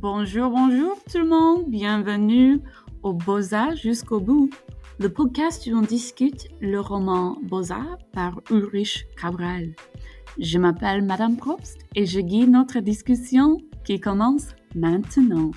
Bonjour, bonjour tout le monde, bienvenue au Beaux-Arts jusqu'au bout, le podcast où on discute le roman Beaux-Arts par Ulrich Cabral. Je m'appelle Madame Probst et je guide notre discussion qui commence maintenant.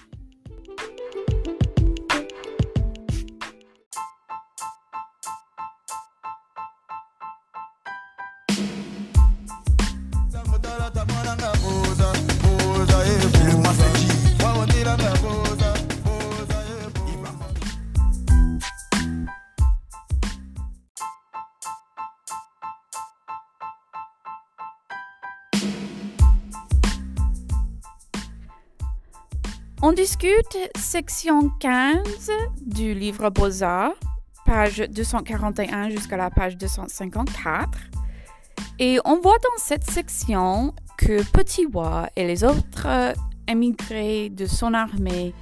On discute section 15 du livre Beaux-Arts, page 241 jusqu'à la page 254. Et on voit dans cette section que Petit Wa et les autres émigrés de son armée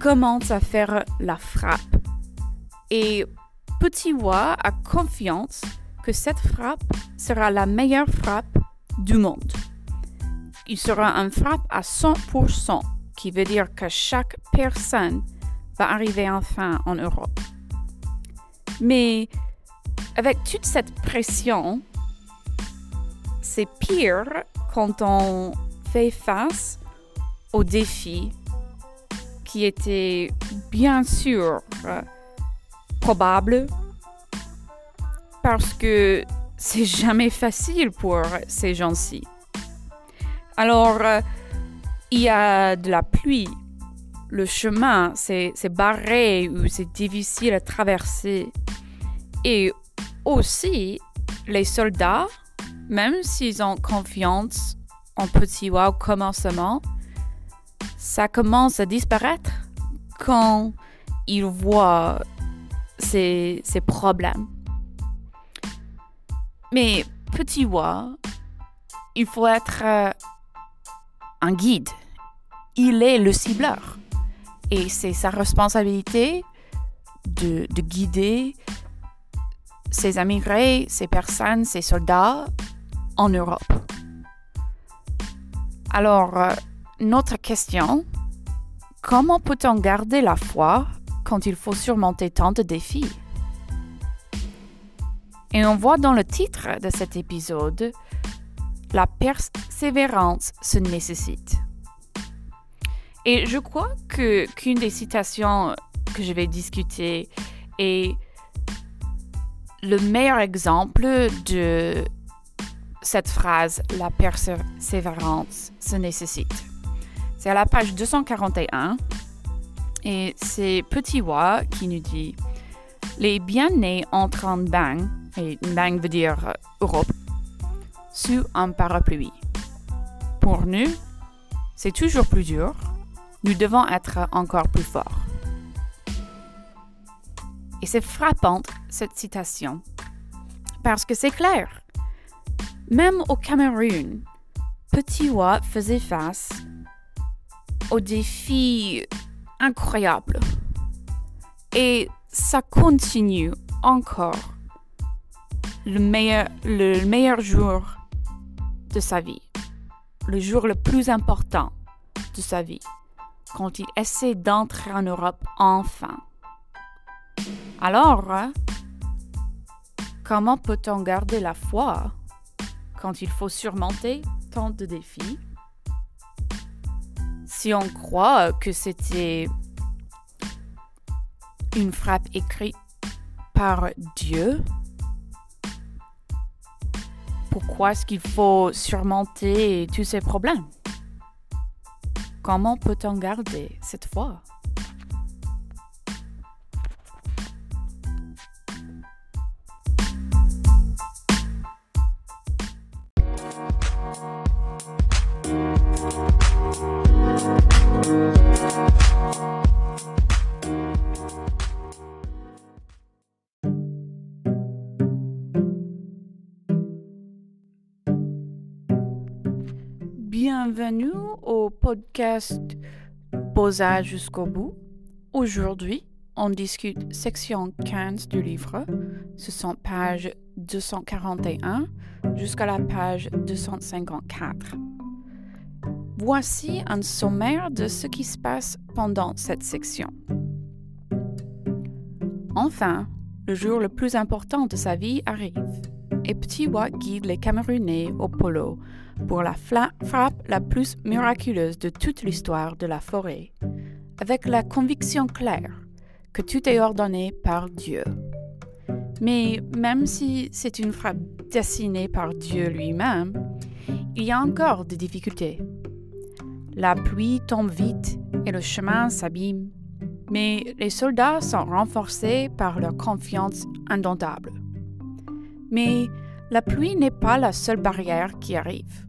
commencent à faire la frappe. Et Petit Wa a confiance que cette frappe sera la meilleure frappe du monde. Il sera une frappe à 100% qui veut dire que chaque personne va arriver enfin en Europe. Mais avec toute cette pression, c'est pire quand on fait face aux défis qui étaient bien sûr euh, probables parce que c'est jamais facile pour ces gens-ci. Alors, euh, il y a de la pluie. Le chemin, c'est barré ou c'est difficile à traverser. Et aussi, les soldats, même s'ils ont confiance en Petit au commencement, ça commence à disparaître quand ils voient ces, problèmes. Mais Petit Wa, il faut être euh, un guide il est le cibleur. Et c'est sa responsabilité de, guider ses immigrés, ces personnes, ces soldats en Europe. Alors, euh, notre question, comment peut-on garder la foi quand il faut surmonter tant de défis? Et on voit dans le titre de cet épisode, la persévérance se nécessite. Et je crois que qu'une des citations que je vais discuter est le meilleur exemple de cette phrase la persévérance se nécessite. C'est à la page 241 et c'est Petit Wa qui nous dit Les bien-nés entrent en bain, et bain veut dire Europe, sous un parapluie. Pour nous, c'est toujours plus dur nous devons être encore plus forts. Et c'est frappant, cette citation, parce que c'est clair. Même au Cameroun, Petit Wa faisait face aux défis incroyables. Et ça continue encore le meilleur, le meilleur jour de sa vie, le jour le plus important de sa vie quand il essaie d'entrer en Europe enfin. Alors, comment peut-on garder la foi quand il faut surmonter tant de défis? Si on croit que c'était une frappe écrite par Dieu, pourquoi est-ce qu'il faut surmonter tous ces problèmes? Comment peut-on garder cette foi? Podcast Beaux-Arts jusqu'au bout. Aujourd'hui, on discute section 15 du livre. Ce sont pages 241 jusqu'à la page 254. Voici un sommaire de ce qui se passe pendant cette section. Enfin, le jour le plus important de sa vie arrive et Petit Wa guide les Camerounais au polo pour la frappe la plus miraculeuse de toute l'histoire de la forêt, avec la conviction claire que tout est ordonné par Dieu. Mais même si c'est une frappe dessinée par Dieu lui-même, il y a encore des difficultés. La pluie tombe vite et le chemin s'abîme, mais les soldats sont renforcés par leur confiance indomptable. Mais la pluie n'est pas la seule barrière qui arrive.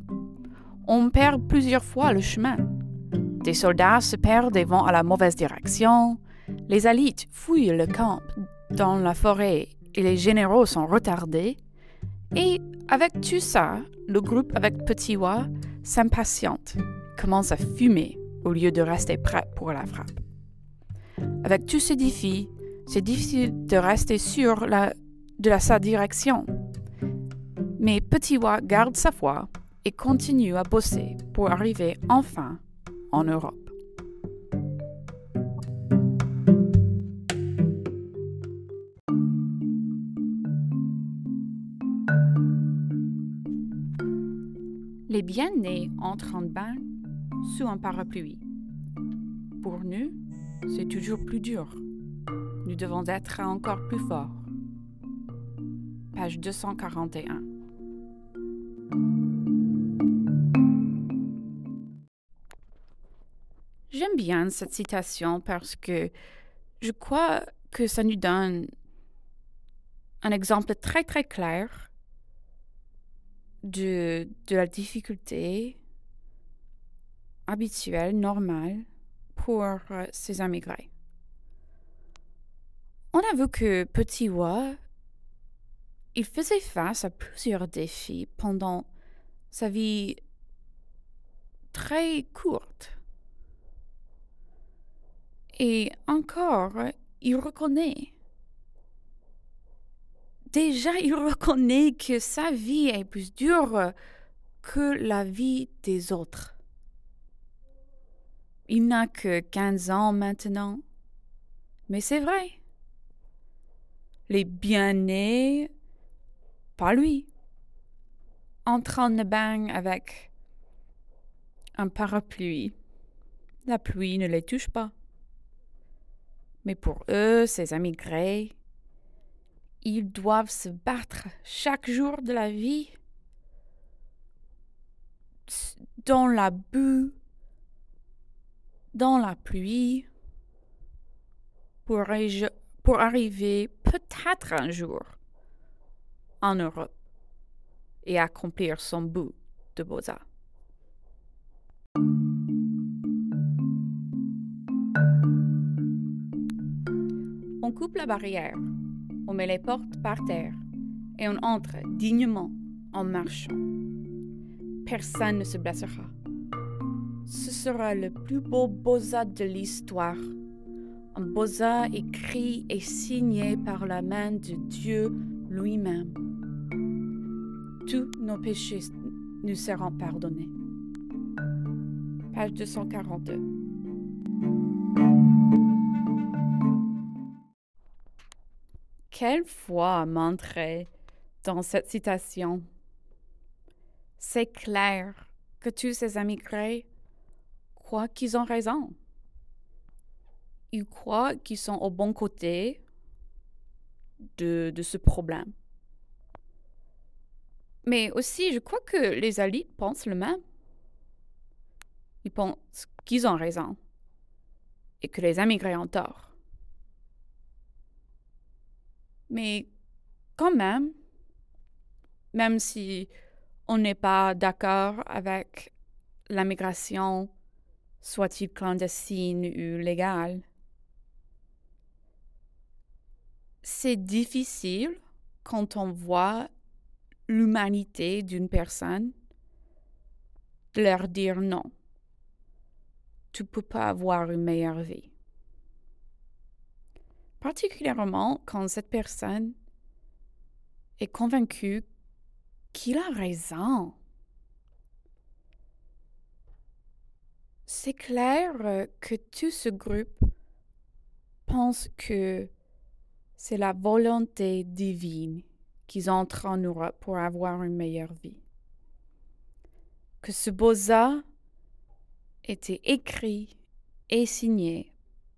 On perd plusieurs fois le chemin. Des soldats se perdent et vont à la mauvaise direction. Les alites fouillent le camp dans la forêt et les généraux sont retardés. Et avec tout ça, le groupe avec Petit Wa s'impatiente, commence à fumer au lieu de rester prêt pour la frappe. Avec tous ces défis, c'est difficile de rester sûr de sa direction. Mais Petit Wa garde sa foi et continue à bosser pour arriver enfin en Europe. Les bien-nés entrent en bain sous un parapluie. Pour nous, c'est toujours plus dur. Nous devons être encore plus forts. Page 241. J'aime bien cette citation parce que je crois que ça nous donne un exemple très très clair de, de la difficulté habituelle, normale pour euh, ces immigrés. On a vu que Petit Wa, il faisait face à plusieurs défis pendant sa vie très courte. Et encore, il reconnaît déjà il reconnaît que sa vie est plus dure que la vie des autres. Il n'a que 15 ans maintenant, mais c'est vrai. Les bien-nés, pas lui, entrent en bain avec un parapluie. La pluie ne les touche pas. Mais pour eux, ces immigrés, ils doivent se battre chaque jour de la vie dans la boue, dans la pluie, pour, pour arriver peut-être un jour en Europe et accomplir son bout de beaux-arts. On coupe la barrière on met les portes par terre et on entre dignement en marchant. Personne ne se blessera. Ce sera le plus beau boza de l'histoire. Un boza écrit et signé par la main de Dieu lui-même. Tous nos péchés nous seront pardonnés. Page 242. Quelle foi montrer dans cette citation? C'est clair que tous ces immigrés croient qu'ils ont raison. Ils croient qu'ils sont au bon côté de, de ce problème. Mais aussi, je crois que les élites pensent le même. Ils pensent qu'ils ont raison et que les immigrés ont tort. Mais quand même, même si on n'est pas d'accord avec la migration, soit-il clandestine ou légale, c'est difficile quand on voit l'humanité d'une personne de leur dire non. Tu peux pas avoir une meilleure vie particulièrement quand cette personne est convaincue qu'il a raison. c'est clair euh, que tout ce groupe pense que c'est la volonté divine qu'ils entrent en Europe pour avoir une meilleure vie. Que ce beaux-arts était écrit et signé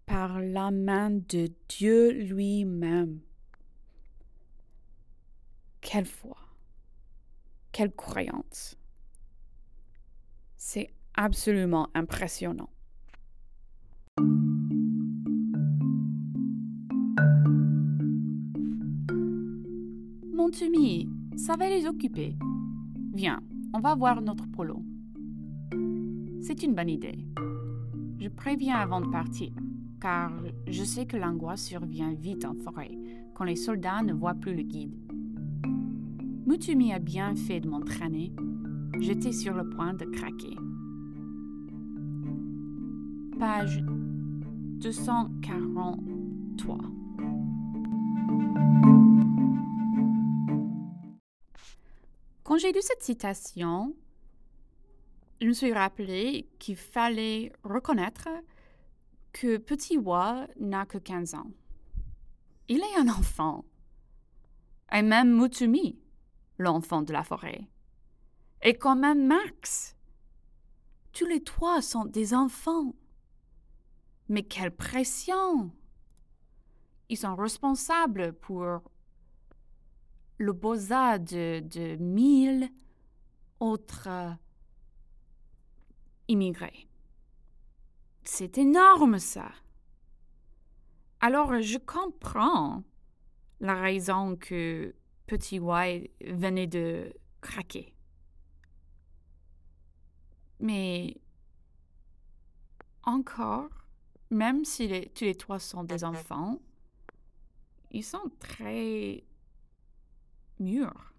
par la main de Dieu lui-même. Quelle foi, quelle croyance. C'est absolument impressionnant. Mon Tumi, ça va les occuper. Viens, on va voir notre polo. C'est une bonne idée. Je préviens avant de partir, car je sais que l'angoisse survient vite en forêt, quand les soldats ne voient plus le guide. Mutumi a bien fait de m'entraîner. J'étais sur le point de craquer. Page 243. Quand j'ai lu cette citation, je me suis rappelé qu'il fallait reconnaître que Petit Wa n'a que 15 ans. Il est un enfant. Et même Mutumi, l'enfant de la forêt. Et quand même Max. Tous les trois sont des enfants. Mais quelle pression! Ils sont responsables pour le beaux-arts de, de mille autres immigrés. C'est énorme ça. Alors je comprends la raison que Petit Y venait de craquer. Mais encore, même si les, tous les trois sont des enfants, ils sont très mûrs.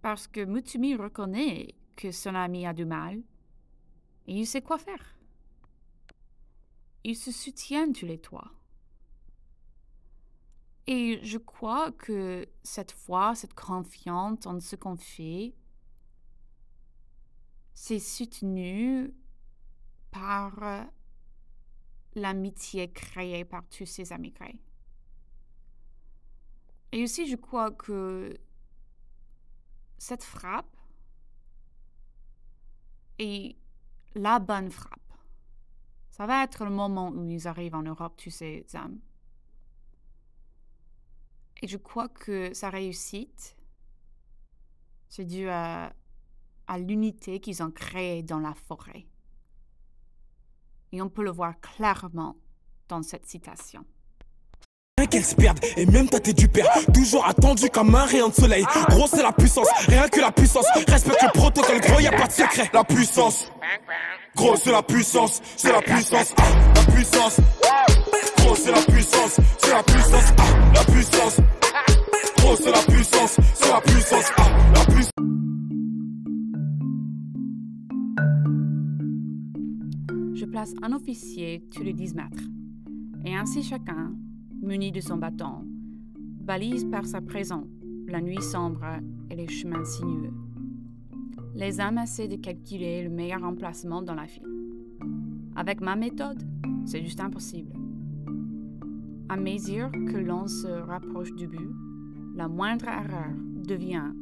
Parce que Mutumi reconnaît que son ami a du mal et il sait quoi faire. Ils se soutiennent tous les trois. Et je crois que cette foi, cette confiance en ce qu'on fait, c'est soutenu par l'amitié créée par tous ces immigrés. Et aussi, je crois que cette frappe est la bonne frappe. Ça va être le moment où ils arrivent en Europe, tous ces âmes. Et je crois que sa réussite, c'est dû à, à l'unité qu'ils ont créée dans la forêt. Et on peut le voir clairement dans cette citation. Rien qu'elle se perde, et même t'es du père Toujours attendu comme un rayon de soleil Gros c'est la puissance, rien que la puissance Respecte le protocole, gros y a pas de secret La puissance Gros c'est la puissance, c'est la puissance ah, La puissance Gros c'est la puissance, c'est la puissance ah, La puissance Gros c'est la puissance, c'est la puissance ah, La puissance Je place un officier tous les 10 mètres. Et ainsi chacun, muni de son bâton, balise par sa présence la nuit sombre et les chemins sinueux. Les hommes essaient de calculer le meilleur emplacement dans la file. Avec ma méthode, c'est juste impossible. À mesure que l'on se rapproche du but, la moindre erreur devient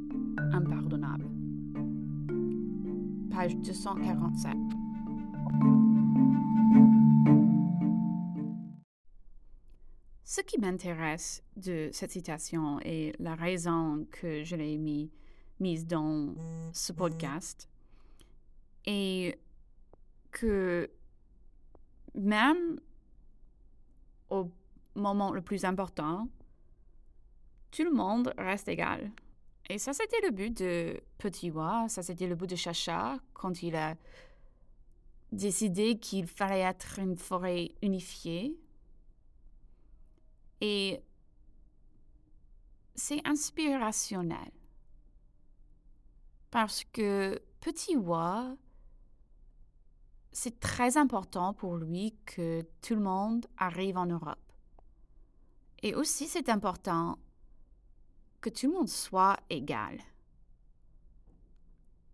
impardonnable. Page 247. Ce qui m'intéresse de cette citation et la raison que je l'ai mis, mise dans ce podcast est que même au moment le plus important, tout le monde reste égal. Et ça, c'était le but de Petit Wa, ça, c'était le but de Chacha quand il a décidé qu'il fallait être une forêt unifiée. Et c'est inspirationnel. Parce que Petit Wa, c'est très important pour lui que tout le monde arrive en Europe. Et aussi, c'est important que tout le monde soit égal.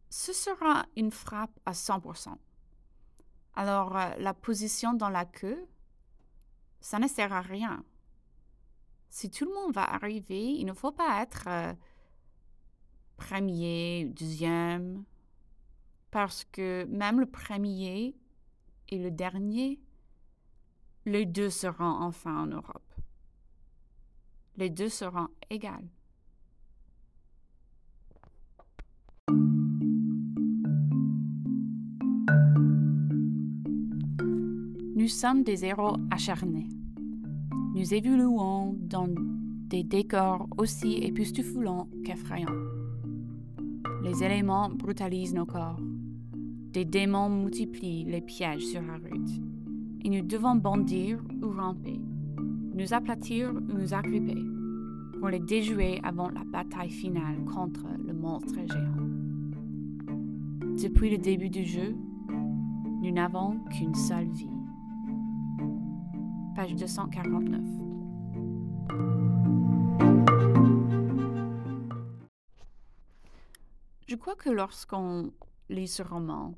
Ce sera une frappe à 100%. Alors, euh, la position dans la queue, ça ne sert à rien. Si tout le monde va arriver, il ne faut pas être euh, premier, deuxième, parce que même le premier et le dernier, les deux seront enfin en Europe. Les deux seront égales. Nous sommes des héros acharnés. Nous évoluons dans des décors aussi époustouflants qu'effrayants. Les éléments brutalisent nos corps. Des démons multiplient les pièges sur la route. Et nous devons bondir ou ramper, nous aplatir ou nous agripper pour les déjouer avant la bataille finale contre le monstre géant. Depuis le début du jeu, nous n'avons qu'une seule vie. Page 249. Je crois que lorsqu'on lit ce roman,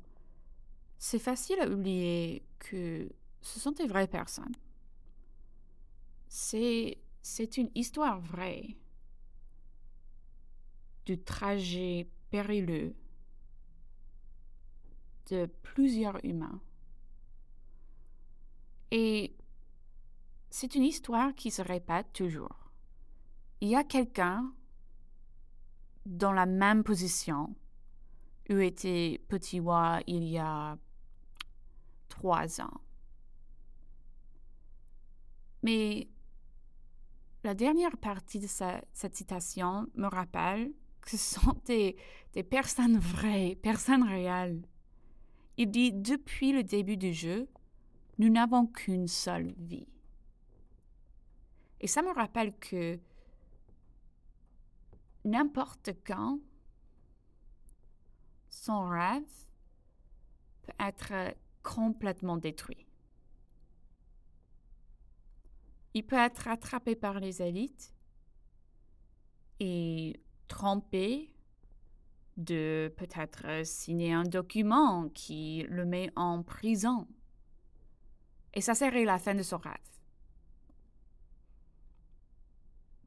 c'est facile à oublier que ce sont des vraies personnes. C'est, une histoire vraie du trajet périlleux de plusieurs humains. Et c'est une histoire qui se répète toujours. Il y a quelqu'un dans la même position où était Petit Wa il y a trois ans. Mais la dernière partie de cette citation me rappelle que ce sont des, des personnes vraies, personnes réelles. Il dit Depuis le début du jeu, nous n'avons qu'une seule vie. Et ça me rappelle que n'importe quand, son rêve peut être complètement détruit. Il peut être attrapé par les élites et trompé de peut-être signer un document qui le met en prison. Et ça serait la fin de son rêve.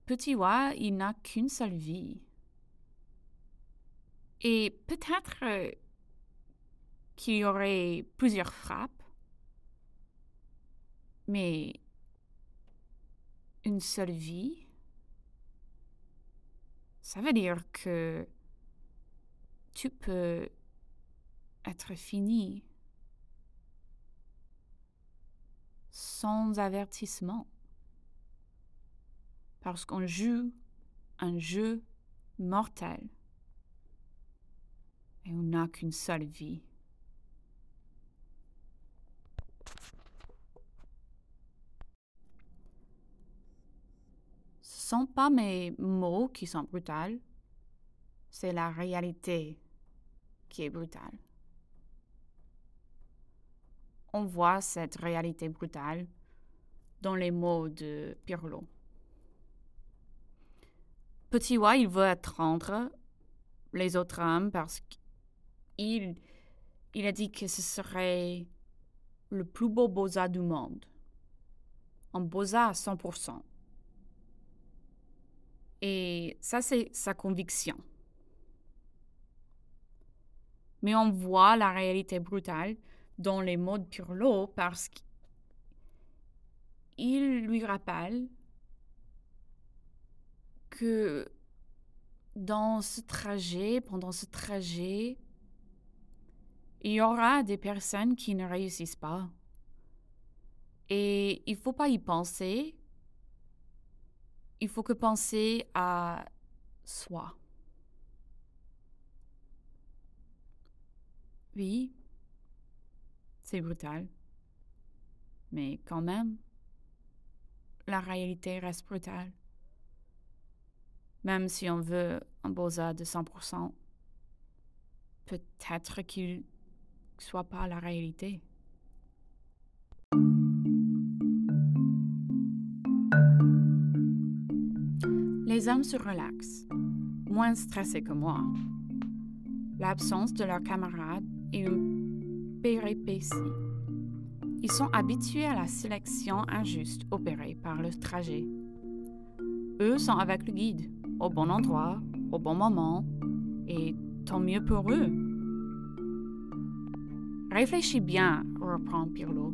Petit Wa, il n'a qu'une seule vie. Et peut-être euh, qu'il y aurait plusieurs frappes, mais une seule vie, ça veut dire que tu peux être fini sans avertissement parce qu'on joue un jeu mortel et on n'a qu'une seule vie. Ce sont pas mes mots qui sont brutals, c'est la réalité qui est brutale. On voit cette réalité brutale dans les mots de Pirlo. Petit Wa, il veut attendre les autres hommes parce qu'il il a dit que ce serait le plus beau beaux-arts du monde. Un beaux-arts à 100%. Et ça, c'est sa conviction. Mais on voit la réalité brutale dans les mots de Pirlo parce qu'il lui rappelle que dans ce trajet, pendant ce trajet, il y aura des personnes qui ne réussissent pas. Et il ne faut pas y penser. Il faut que penser à soi. Oui, c'est brutal. Mais quand même, la réalité reste brutale même si on veut un beaux-arts de 100%, peut-être qu'il ne soit pas la réalité. Les hommes se relaxent, moins stressés que moi. L'absence de leurs camarades est une péripétie. Ils sont habitués à la sélection injuste opérée par le trajet. Eux sont avec le guide, au bon endroit, au bon moment, et tant mieux pour eux. Réfléchis bien, reprend Pirlo.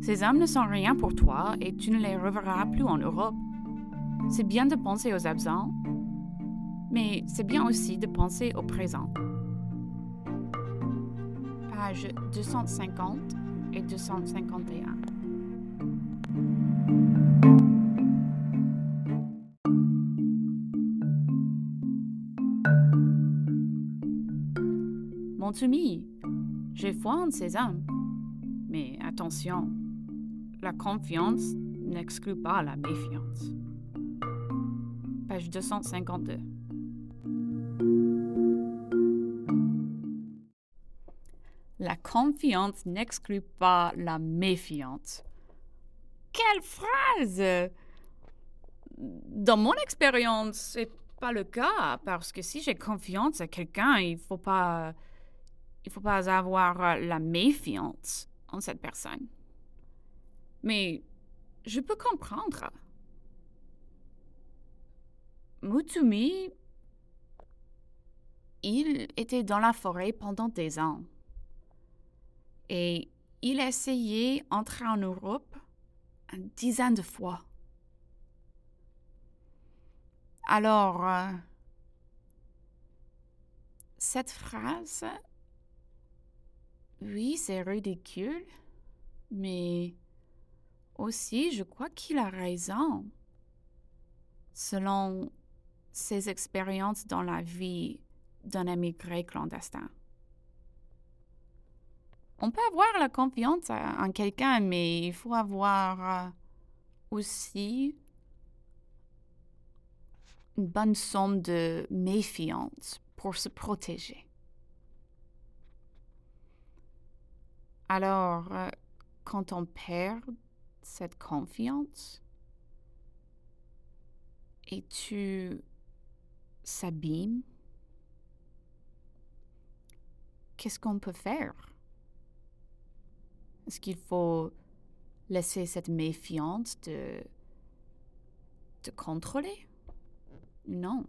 Ces hommes ne sont rien pour toi et tu ne les reverras plus en Europe. C'est bien de penser aux absents, mais c'est bien aussi de penser au présent. Page 250 et 251. Montumi, j'ai foi en ces hommes. Mais attention, la confiance n'exclut pas la méfiance. Page 252. La confiance n'exclut pas la méfiance. Quelle phrase Dans mon expérience, c'est pas le cas parce que si j'ai confiance à quelqu'un, il faut pas il faut pas avoir la méfiance en cette personne. Mais je peux comprendre. Mutumi, il était dans la forêt pendant des ans. Et il a essayé d'entrer en Europe une dizaine de fois. Alors, euh, cette phrase, oui, c'est ridicule, mais aussi, je crois qu'il a raison. Selon ses expériences dans la vie d'un émigré clandestin. On peut avoir la confiance en quelqu'un, mais il faut avoir euh, aussi une bonne somme de méfiance pour se protéger. Alors, euh, quand on perd cette confiance et tu s'abîmes, qu'est-ce qu'on peut faire? Est-ce qu'il faut laisser cette méfiance de te contrôler? Non.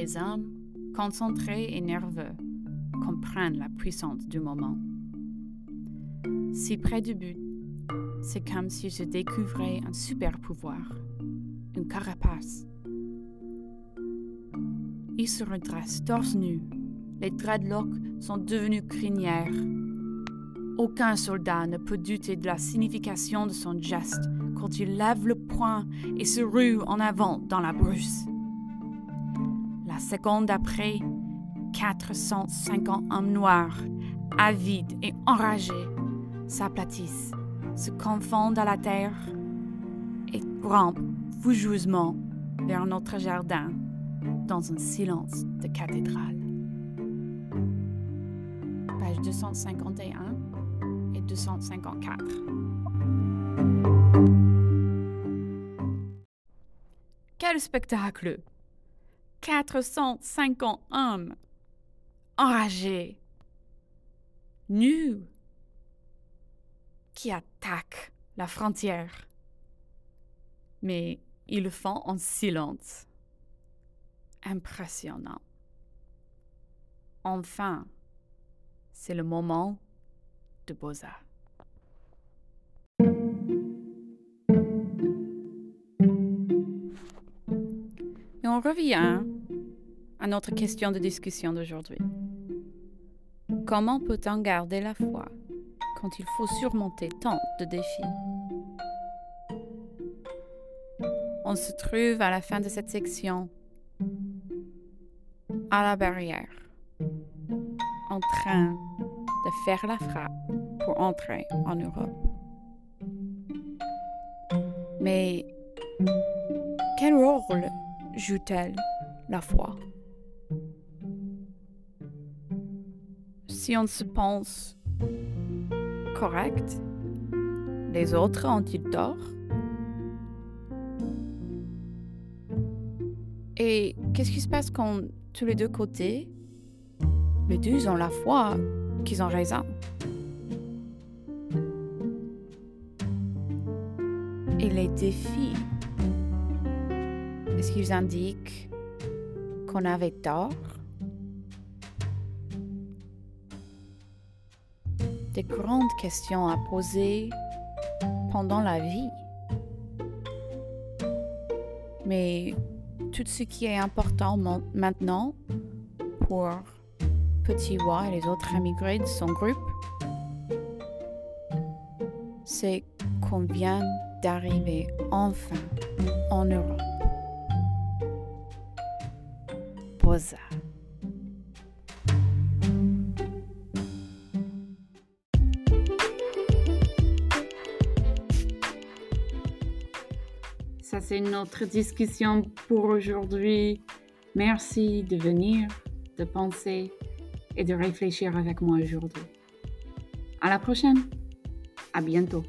Les hommes, concentrés et nerveux, comprennent la puissance du moment. Si près du but, c'est comme si je découvrais un super pouvoir, une carapace il se redresse torse nu. Les dreadlocks sont devenus crinières. Aucun soldat ne peut douter de la signification de son geste quand il lève le poing et se rue en avant dans la brousse. Seconde après, 450 hommes noirs, avides et enragés, s'aplatissent, se confondent à la terre et rampent fougeusement vers notre jardin dans un silence de cathédrale. Page 251 et 254. Quel spectacle! 450 hommes, enragés, nus, qui attaquent la frontière. Mais ils le font en silence impressionnant. Enfin, c'est le moment de Beaux-Arts. On revient à notre question de discussion d'aujourd'hui. Comment peut-on garder la foi quand il faut surmonter tant de défis? On se trouve à la fin de cette section à la barrière, en train de faire la frappe pour entrer en Europe. Mais quel rôle joue-t-elle la foi? Si on se pense correct, les autres ont-ils tort? Et qu'est-ce qui se passe quand tous les deux côtés, les deux ont la foi qu'ils ont raison? Et les défis, est-ce qu'ils indiquent qu'on avait tort? Des grandes questions à poser pendant la vie. Mais tout ce qui est important maintenant pour Petit Wa et les autres immigrés de son groupe, c'est qu'on vient d'arriver enfin en Europe. Ça, c'est notre discussion pour aujourd'hui. Merci de venir, de penser et de réfléchir avec moi aujourd'hui. À la prochaine. À bientôt.